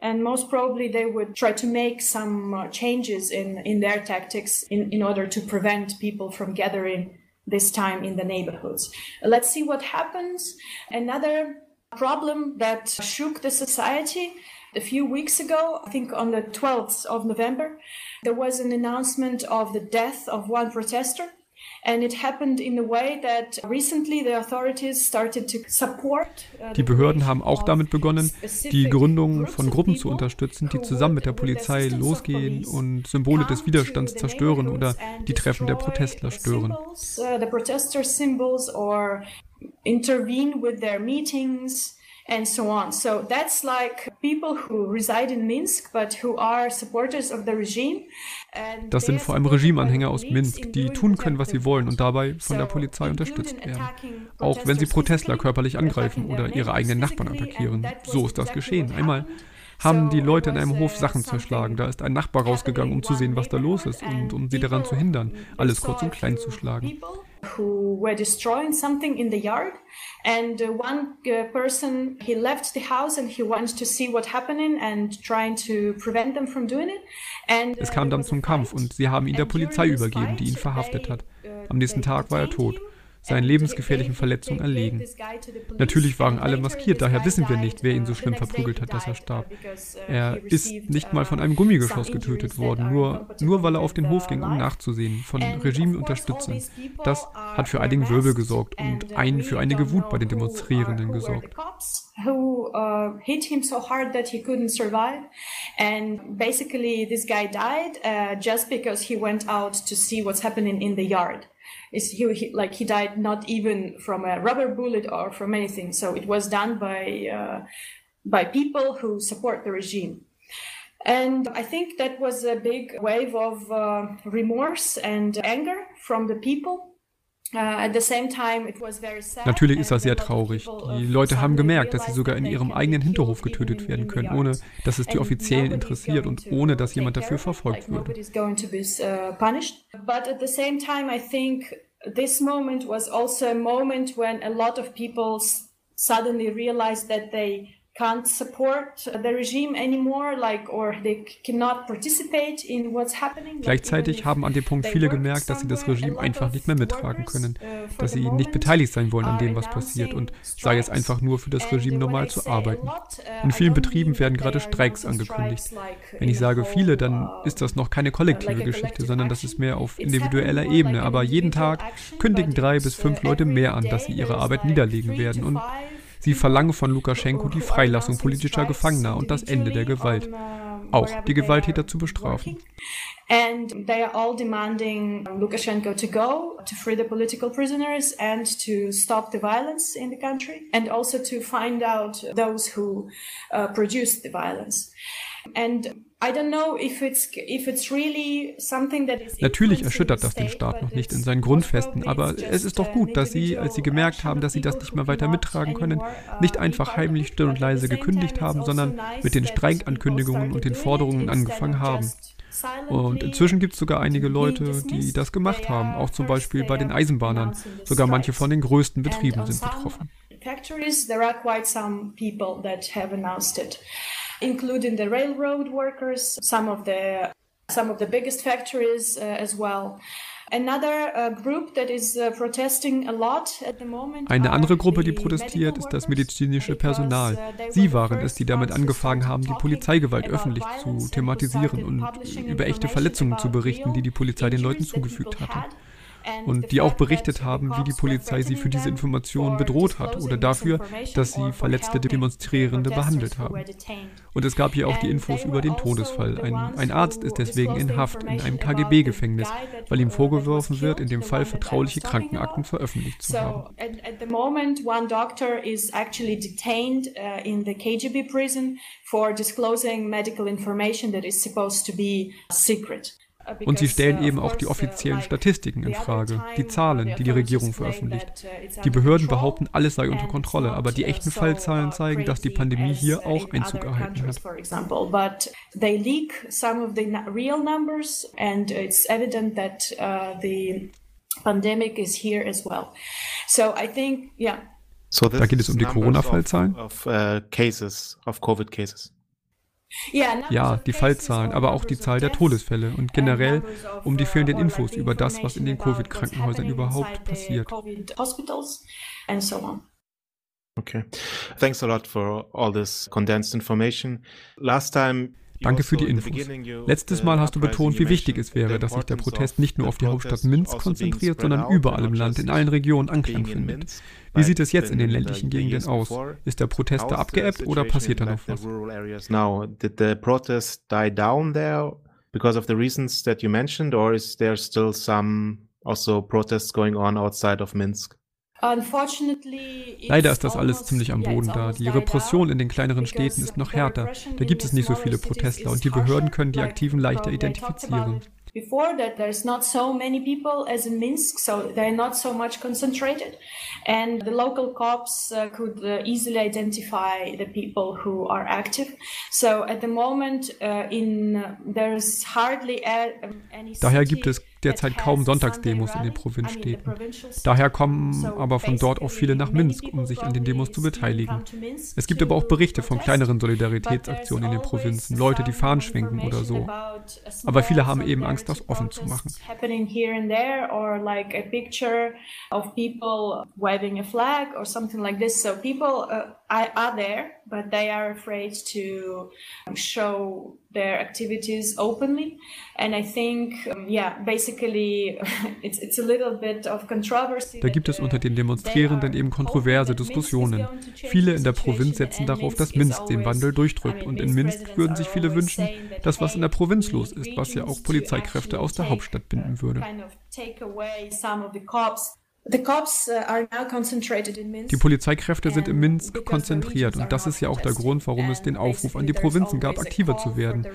And most probably they would try to make some uh, changes in, in their tactics in, in order to prevent people from gathering this time in the neighborhoods. Let's see what happens. Another problem that shook the society a few weeks ago, I think on the 12th of November, there was an announcement of the death of one protester die Behörden haben auch damit begonnen, die Gründung von Gruppen zu unterstützen, die zusammen mit der Polizei losgehen und Symbole des Widerstands zerstören oder die Treffen der Protestler stören. Uh, intervene with their meetings and so on. So that's like people who reside in Minsk, but who are supporters of the regime. Das sind vor allem Regimeanhänger aus Minsk, die tun können, was sie wollen und dabei von der Polizei unterstützt werden. Auch wenn sie Protestler körperlich angreifen oder ihre eigenen Nachbarn attackieren. So ist das geschehen. Einmal haben die Leute in einem Hof Sachen zerschlagen. Da ist ein Nachbar rausgegangen, um zu sehen, was da los ist und um sie daran zu hindern, alles kurz und klein zu schlagen. Who were destroying something in the yard. And uh, one uh, person, he left the house and he wanted to see what happening and trying to prevent them from doing it. And, es kam dann zum Kampf und sie haben ihn der Polizei übergeben, die ihn verhaftet hat. Am nächsten Tag war er tot seinen lebensgefährlichen Verletzungen erlegen. Natürlich waren alle maskiert, daher wissen wir nicht, wer ihn so schlimm verprügelt hat, dass er starb. Er ist nicht mal von einem Gummigeschoss getötet worden, nur, nur weil er auf den Hof ging, um nachzusehen, von Regimeunterstützern. Das hat für einigen Wirbel gesorgt und einen für einige Wut bei den Demonstrierenden gesorgt. who uh, hit him so hard that he couldn't survive. And basically, this guy died uh, just because he went out to see what's happening in the yard. Is he, he, like he died not even from a rubber bullet or from anything. So it was done by uh, by people who support the regime. And I think that was a big wave of uh, remorse and anger from the people Natürlich ist das sehr traurig. Die Leute haben gemerkt, dass sie sogar in ihrem eigenen Hinterhof getötet werden können, ohne dass es die Offiziellen interessiert und ohne dass jemand dafür verfolgt würde. This moment was also a moment when a lot of people suddenly realized that they can't support the regime anymore, like, or they cannot participate in what's happening. Gleichzeitig haben an dem Punkt viele gemerkt, dass sie das Regime einfach nicht mehr mittragen können, uh, dass sie nicht beteiligt sein wollen an dem, was passiert und sei es einfach nur für das Regime normal zu arbeiten. Uh, in vielen Betrieben werden gerade Streiks angekündigt. Wenn ich sage viele, dann uh, ist das noch keine kollektive Geschichte, sondern das ist mehr auf individueller Ebene. Aber jeden Tag kündigen drei bis fünf Leute mehr an, dass sie ihre Arbeit niederlegen werden und Sie verlangen von Lukaschenko die Freilassung politischer Gefangener und das Ende der Gewalt. Auch die Gewalttäter zu bestrafen. And they are all demanding Lukashenko to go, to free the political prisoners, and to stop the violence in the country, and also to find out those who uh, produced the violence. And Natürlich erschüttert das den Staat noch nicht in seinen Grundfesten, aber es ist doch gut, dass sie, als sie gemerkt haben, dass sie das nicht mehr weiter mittragen können, nicht einfach heimlich still und leise gekündigt haben, sondern mit den Streikankündigungen und den Forderungen angefangen haben. Und inzwischen gibt es sogar einige Leute, die das gemacht haben, auch zum Beispiel bei den Eisenbahnern. Sogar manche von den größten Betrieben sind betroffen. Including the railroad workers, some of the some of the biggest factories uh, as well. Uh, Eine andere Gruppe, die protestiert, ist das medizinische Personal. Uh, Sie waren es, die damit angefangen haben, die Polizeigewalt öffentlich zu thematisieren und über echte Verletzungen zu berichten, die die Polizei den Leuten zugefügt hatte und die auch berichtet haben, wie die Polizei sie für diese Informationen bedroht hat oder dafür, dass sie verletzte Demonstrierende behandelt haben. Und es gab hier auch die Infos über den Todesfall. Ein, ein Arzt ist deswegen in Haft in einem KGB-Gefängnis, weil ihm vorgeworfen wird, in dem Fall vertrauliche Krankenakten veröffentlicht zu haben. for disclosing medical information that is supposed to be secret. Und sie stellen eben auch die offiziellen Statistiken in Frage, die Zahlen, die die Regierung veröffentlicht. Die Behörden behaupten, alles sei unter Kontrolle, aber die echten Fallzahlen zeigen, dass die Pandemie hier auch Einzug erhalten hat. they leak some of the real numbers and it's evident that uh, the pandemic is here as well. So I think, yeah. So da geht es um die Corona-Fallzahlen? Ja, die Fallzahlen, aber auch die Zahl der Todesfälle und generell um die fehlenden Infos über das, was in den Covid-Krankenhäusern überhaupt passiert. Okay. Thanks a lot for all this condensed information. Last time Danke für die Infos. Letztes Mal hast du betont, wie wichtig es wäre, dass sich der Protest nicht nur auf die Hauptstadt Minsk also konzentriert, sondern überall im Land, in allen Regionen Anklang findet. Wie sieht es jetzt in den ländlichen Gegenden aus? Ist der Protest da abgeebbt oder passiert da noch was? Now, did the protest die down there because of the reasons that you mentioned, or is there still some also protests going on outside of Minsk? Leider ist das alles ziemlich am Boden da. Die Repression in den kleineren Städten ist noch härter. Da gibt es nicht so viele Protestler und die Behörden können die Aktiven leichter identifizieren. before that there's not so many people as in Minsk, so they're not so much concentrated. And the local cops uh, could uh, easily identify the people who are active. So at the moment uh, in, there's hardly any Daher gibt es derzeit kaum Sonntagsdemos in den Provinzstädten. Daher kommen aber von dort auch viele nach Minsk, um sich an den Demos zu beteiligen. Es gibt aber auch Berichte von kleineren Solidaritätsaktionen in den Provinzen, Leute, die Fahnen schwenken oder so. Aber viele haben eben Angst, das offen zu machen. So people uh, are there, but they are afraid to show their activities openly. And I think, yeah, basically, it's, it's a little bit of controversy. Da gibt es unter den Demonstrierenden eben kontroverse Diskussionen. Viele in der Provinz setzen darauf, dass Minsk den Wandel durchdrückt. Und in Minsk würden sich viele wünschen, dass was in der Provinz los ist, was ja auch Polizeikräfte aus der Hauptstadt binden würde. Uh, die Polizeikräfte sind in Minsk konzentriert und das ist ja auch der Grund, warum es den Aufruf an die Provinzen gab, aktiver zu werden.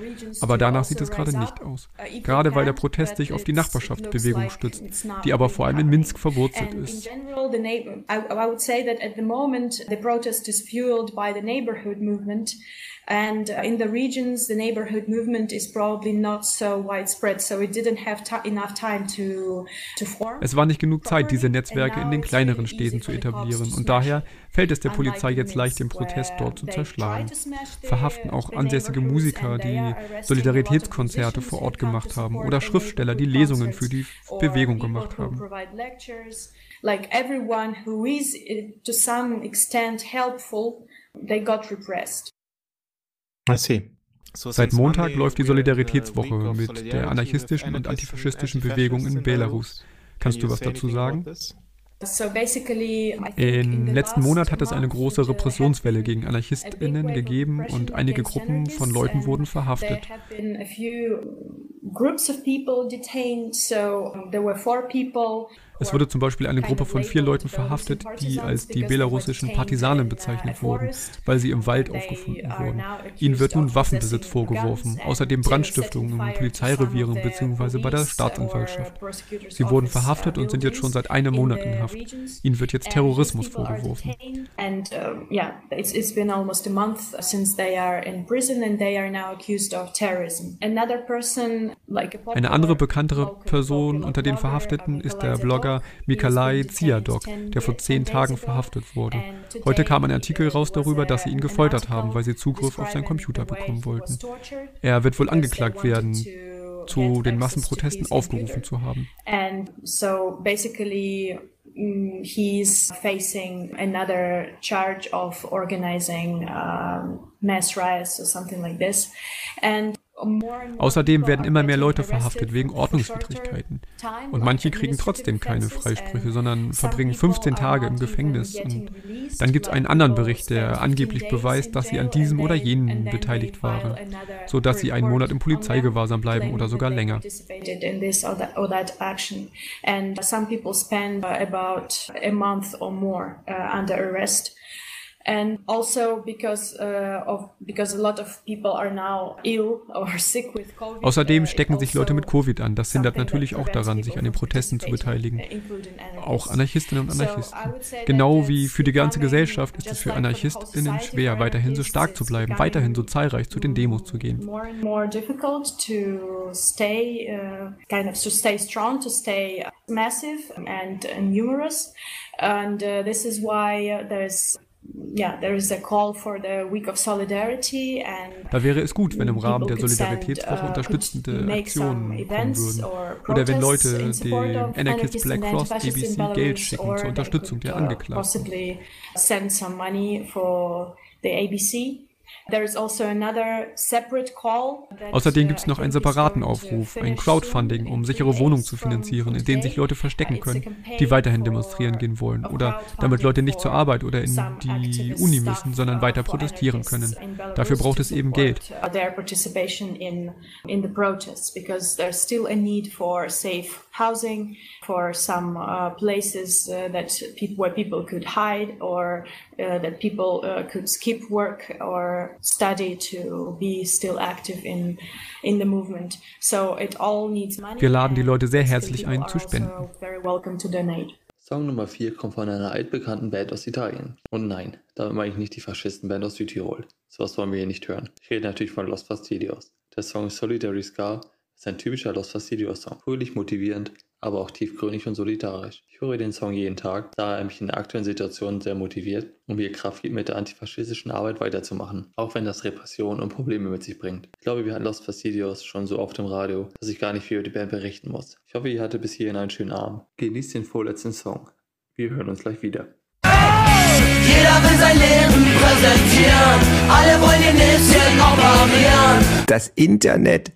Aber danach sieht es gerade nicht aus. Uh, gerade weil der Protest sich auf die Nachbarschaftsbewegung stützt, die aber vor allem in Minsk verwurzelt ist. And uh, in the regions, the neighborhood movement is probably not so widespread, so it didn't have enough time to, to form. Es war nicht genug Zeit, diese Netzwerke in den kleineren Städten zu etablieren und daher fällt es der Polizei jetzt leicht, den Protest dort zu zerschlagen. Verhaften auch ansässige Musiker, die Solidaritätskonzerte vor Ort gemacht haben oder Schriftsteller, die Lesungen für die Bewegung gemacht haben. Like everyone who is uh, to some extent helpful, they got repressed. Seit Montag läuft die Solidaritätswoche mit der anarchistischen und antifaschistischen Bewegung in Belarus. Kannst du was dazu sagen? Im letzten Monat hat es eine große Repressionswelle gegen AnarchistInnen gegeben und einige Gruppen von Leuten wurden verhaftet. Es wurde zum Beispiel eine Gruppe von vier Leuten verhaftet, die als die belarussischen Partisanen bezeichnet wurden, weil sie im Wald aufgefunden wurden. Ihnen wird nun Waffenbesitz vorgeworfen, außerdem Brandstiftungen in Polizeirevieren bzw. bei der Staatsanwaltschaft. Sie wurden verhaftet und sind jetzt schon seit einem Monat in Haft. Ihnen wird jetzt Terrorismus vorgeworfen. Eine andere bekanntere Person unter den Verhafteten ist der Blogger Blogger Mikalai Ziadok, der vor zehn Tagen verhaftet wurde. Heute kam ein Artikel raus darüber, dass sie ihn gefoltert haben, weil sie Zugriff auf seinen Computer bekommen wollten. Er wird wohl angeklagt werden, zu den Massenprotesten aufgerufen zu haben. And so basically mm, he's facing another charge of organizing um, mass riots or something like this. And Außerdem werden immer mehr Leute verhaftet wegen Ordnungswidrigkeiten. Und manche kriegen trotzdem keine Freisprüche, sondern verbringen 15 Tage im Gefängnis. Und dann gibt es einen anderen Bericht, der angeblich beweist, dass sie an diesem oder jenem beteiligt waren, sodass sie einen Monat im Polizeigewahrsam bleiben oder sogar länger. And some people spend about a month or more uh, under arrest and also because uh, of because a lot of people are now ill or sick with COVID. Außerdem uh, stecken sich Leute mit Covid an. Das hindert natürlich auch daran, sich an den Protesten zu beteiligen. Uh, auch Anarchistinnen und Anarchisten. Genau wie für die ganze Gesellschaft ist es für Anarchistinnen schwer, weiterhin so stark zu bleiben, weiterhin so zahlreich zu den Demos zu gehen. More and more difficult to stay, kind of to stay strong, to stay massive and numerous, and uh, this is why there's da wäre es gut, wenn im Rahmen der Solidaritätswoche uh, unterstützende Aktionen kommen würden. Oder wenn Leute dem Anarchist Black Cross ABC Geld schicken zur Unterstützung der uh, Angeklagten. Also Außerdem gibt es noch einen separaten Aufruf, ein Crowdfunding, um sichere Wohnungen zu finanzieren, in denen sich Leute verstecken können, die weiterhin demonstrieren gehen wollen oder damit Leute nicht zur Arbeit oder in die Uni müssen, sondern weiter protestieren können. Dafür braucht es eben Geld. Housing for some uh, places uh, that people where people could hide or uh, that people uh, could skip work or study to be still active in in the movement. So it all needs money. Wir laden die Leute sehr herzlich ein zu spenden. Very welcome to donate. Song Nummer 4 kommt von einer altbekannten Band aus Italien. Und nein, damit meine ich nicht die Faschistenband aus Südtirol. Sowas wollen wir hier nicht hören. Ich rede natürlich von Los Fastidios. Der Song Solidary Scar ist ein typischer Los Fastidios-Song. Fröhlich, motivierend, aber auch tiefgründig und solidarisch. Ich höre den Song jeden Tag, da er mich in der aktuellen Situation sehr motiviert und mir Kraft gibt, mit der antifaschistischen Arbeit weiterzumachen, auch wenn das Repression und Probleme mit sich bringt. Ich glaube, wir hatten Los Fastidios schon so oft im Radio, dass ich gar nicht viel über die Band berichten muss. Ich hoffe, ihr hattet bis hierhin einen schönen Abend. Genießt den vorletzten Song. Wir hören uns gleich wieder. Jeder will sein Leben präsentieren, alle wollen ihr Näschen operieren. Das Internet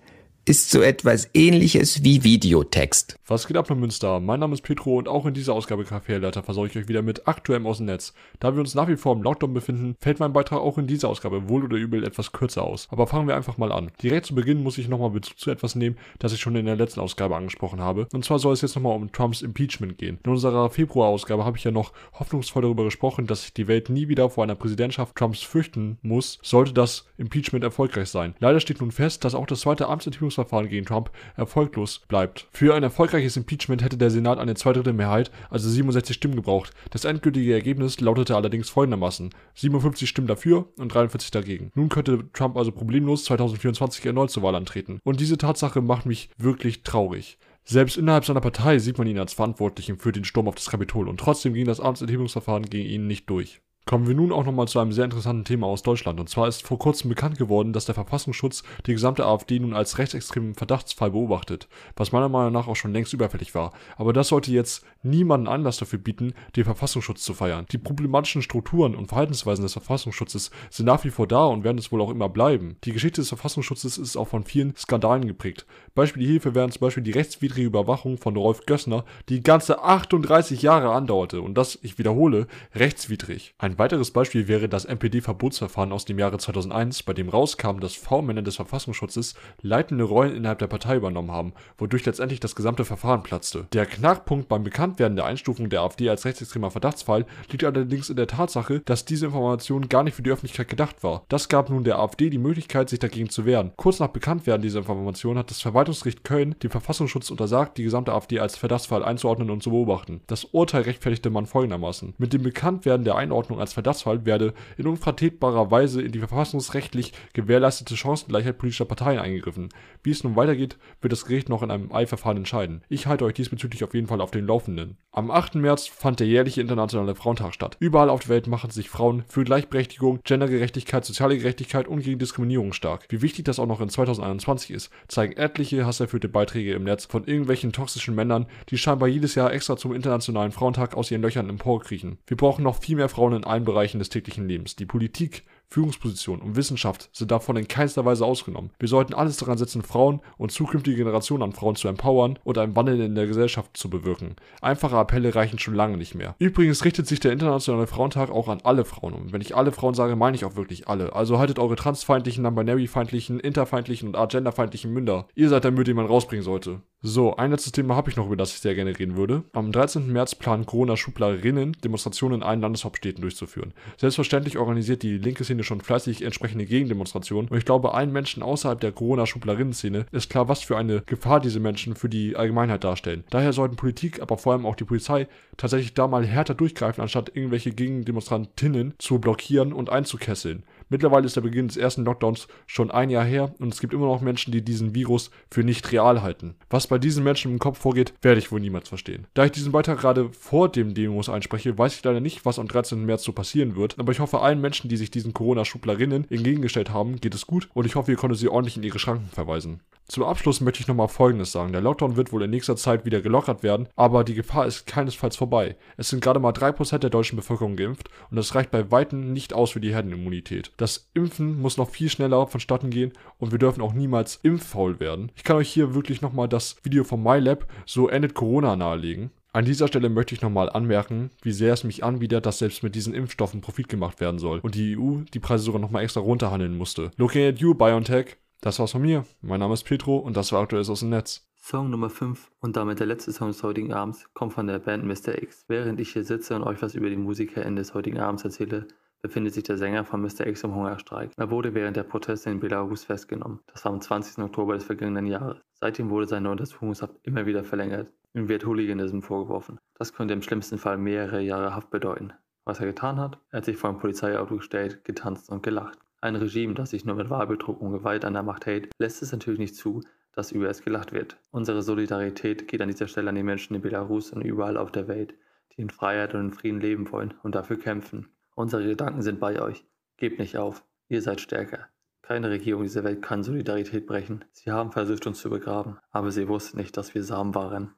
ist so etwas ähnliches wie Videotext. Was geht ab in Münster? Mein Name ist Petro und auch in dieser Ausgabe Kaffeeleiter versorge ich euch wieder mit aktuellem aus dem Netz. Da wir uns nach wie vor im Lockdown befinden, fällt mein Beitrag auch in dieser Ausgabe wohl oder übel etwas kürzer aus. Aber fangen wir einfach mal an. Direkt zu Beginn muss ich nochmal Bezug zu etwas nehmen, das ich schon in der letzten Ausgabe angesprochen habe. Und zwar soll es jetzt nochmal um Trumps Impeachment gehen. In unserer Februar-Ausgabe habe ich ja noch hoffnungsvoll darüber gesprochen, dass sich die Welt nie wieder vor einer Präsidentschaft Trumps fürchten muss, sollte das Impeachment erfolgreich sein. Leider steht nun fest, dass auch das zweite Amtsenthebungsverfahren gegen Trump erfolglos bleibt. Für ein erfolgreiches Impeachment hätte der Senat eine Zweidrittelmehrheit, also 67 Stimmen gebraucht. Das endgültige Ergebnis lautete allerdings folgendermaßen: 57 Stimmen dafür und 43 dagegen. Nun könnte Trump also problemlos 2024 erneut zur Wahl antreten. Und diese Tatsache macht mich wirklich traurig. Selbst innerhalb seiner Partei sieht man ihn als Verantwortlichen für den Sturm auf das Kapitol und trotzdem ging das Amtsenthebungsverfahren gegen ihn nicht durch. Kommen wir nun auch nochmal zu einem sehr interessanten Thema aus Deutschland. Und zwar ist vor kurzem bekannt geworden, dass der Verfassungsschutz die gesamte AfD nun als rechtsextremen Verdachtsfall beobachtet, was meiner Meinung nach auch schon längst überfällig war. Aber das sollte jetzt niemanden Anlass dafür bieten, den Verfassungsschutz zu feiern. Die problematischen Strukturen und Verhaltensweisen des Verfassungsschutzes sind nach wie vor da und werden es wohl auch immer bleiben. Die Geschichte des Verfassungsschutzes ist auch von vielen Skandalen geprägt. Beispiel hierfür wären zum Beispiel die rechtswidrige Überwachung von Rolf Gössner, die ganze 38 Jahre andauerte und das, ich wiederhole, rechtswidrig. Ein weiteres Beispiel wäre das NPD-Verbotsverfahren aus dem Jahre 2001, bei dem rauskam, dass V-Männer des Verfassungsschutzes leitende Rollen innerhalb der Partei übernommen haben, wodurch letztendlich das gesamte Verfahren platzte. Der Knackpunkt beim Bekanntwerden der Einstufung der AfD als rechtsextremer Verdachtsfall liegt allerdings in der Tatsache, dass diese Information gar nicht für die Öffentlichkeit gedacht war. Das gab nun der AfD die Möglichkeit, sich dagegen zu wehren. Kurz nach Bekanntwerden dieser Information hat das Verwaltungsgericht Köln dem Verfassungsschutz untersagt, die gesamte AfD als Verdachtsfall einzuordnen und zu beobachten. Das Urteil rechtfertigte man folgendermaßen. Mit dem Bekanntwerden der Einordnung als Verdachtsfall werde in unvertretbarer Weise in die verfassungsrechtlich gewährleistete Chancengleichheit politischer Parteien eingegriffen. Wie es nun weitergeht, wird das Gericht noch in einem Eilverfahren entscheiden. Ich halte euch diesbezüglich auf jeden Fall auf dem Laufenden. Am 8. März fand der jährliche Internationale Frauentag statt. Überall auf der Welt machen sich Frauen für Gleichberechtigung, Gendergerechtigkeit, soziale Gerechtigkeit und gegen Diskriminierung stark. Wie wichtig das auch noch in 2021 ist, zeigen etliche hasserfüllte Beiträge im Netz von irgendwelchen toxischen Männern, die scheinbar jedes Jahr extra zum Internationalen Frauentag aus ihren Löchern emporkriechen. Wir brauchen noch viel mehr Frauen in allen Bereichen des täglichen Lebens. Die Politik, Führungspositionen und Wissenschaft sind davon in keinster Weise ausgenommen. Wir sollten alles daran setzen, Frauen und zukünftige Generationen an Frauen zu empowern und einen Wandel in der Gesellschaft zu bewirken. Einfache Appelle reichen schon lange nicht mehr. Übrigens richtet sich der Internationale Frauentag auch an alle Frauen. Und wenn ich alle Frauen sage, meine ich auch wirklich alle. Also haltet eure transfeindlichen, non-binary-feindlichen, interfeindlichen und agenderfeindlichen Münder. Ihr seid der Müll, den man rausbringen sollte. So, ein letztes Thema habe ich noch, über das ich sehr gerne reden würde. Am 13. März planen Corona-Schublerinnen, Demonstrationen in allen Landeshauptstädten durchzuführen. Selbstverständlich organisiert die linke Szene schon fleißig entsprechende Gegendemonstrationen und ich glaube, allen Menschen außerhalb der Corona-Schublerinnen-Szene ist klar, was für eine Gefahr diese Menschen für die Allgemeinheit darstellen. Daher sollten Politik, aber vor allem auch die Polizei tatsächlich da mal härter durchgreifen, anstatt irgendwelche Gegendemonstrantinnen zu blockieren und einzukesseln. Mittlerweile ist der Beginn des ersten Lockdowns schon ein Jahr her und es gibt immer noch Menschen, die diesen Virus für nicht real halten. Was bei diesen Menschen im Kopf vorgeht, werde ich wohl niemals verstehen. Da ich diesen Beitrag gerade vor dem Demos einspreche, weiß ich leider nicht, was am 13. März so passieren wird, aber ich hoffe allen Menschen, die sich diesen Corona-Schublerinnen entgegengestellt haben, geht es gut und ich hoffe, ihr konntet sie ordentlich in ihre Schranken verweisen. Zum Abschluss möchte ich nochmal Folgendes sagen. Der Lockdown wird wohl in nächster Zeit wieder gelockert werden, aber die Gefahr ist keinesfalls vorbei. Es sind gerade mal 3% der deutschen Bevölkerung geimpft und das reicht bei Weitem nicht aus für die Herdenimmunität. Das Impfen muss noch viel schneller vonstatten gehen und wir dürfen auch niemals impffaul werden. Ich kann euch hier wirklich nochmal das Video von MyLab, so endet Corona, nahelegen. An dieser Stelle möchte ich nochmal anmerken, wie sehr es mich anbietet, dass selbst mit diesen Impfstoffen Profit gemacht werden soll und die EU die Preise sogar nochmal extra runterhandeln musste. Looking at you, BioNTech. Das war's von mir. Mein Name ist Petro und das war aktuell aus dem Netz. Song Nummer 5 und damit der letzte Song des heutigen Abends kommt von der Band Mr. X. Während ich hier sitze und euch was über die MusikerInnen des heutigen Abends erzähle, befindet sich der Sänger von Mr. X im Hungerstreik. Er wurde während der Proteste in Belarus festgenommen. Das war am 20. Oktober des vergangenen Jahres. Seitdem wurde seine Untersuchungshaft immer wieder verlängert. Ihm wird Hooliganism vorgeworfen. Das könnte im schlimmsten Fall mehrere Jahre Haft bedeuten. Was er getan hat? Er hat sich vor ein Polizeiauto gestellt, getanzt und gelacht. Ein Regime, das sich nur mit Wahlbetrug und Gewalt an der Macht hält, lässt es natürlich nicht zu, dass über es gelacht wird. Unsere Solidarität geht an dieser Stelle an die Menschen in Belarus und überall auf der Welt, die in Freiheit und in Frieden leben wollen und dafür kämpfen. Unsere Gedanken sind bei euch. Gebt nicht auf. Ihr seid stärker. Keine Regierung dieser Welt kann Solidarität brechen. Sie haben versucht, uns zu begraben, aber sie wussten nicht, dass wir Samen waren.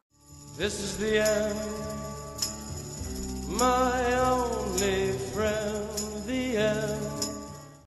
This is the end, my only.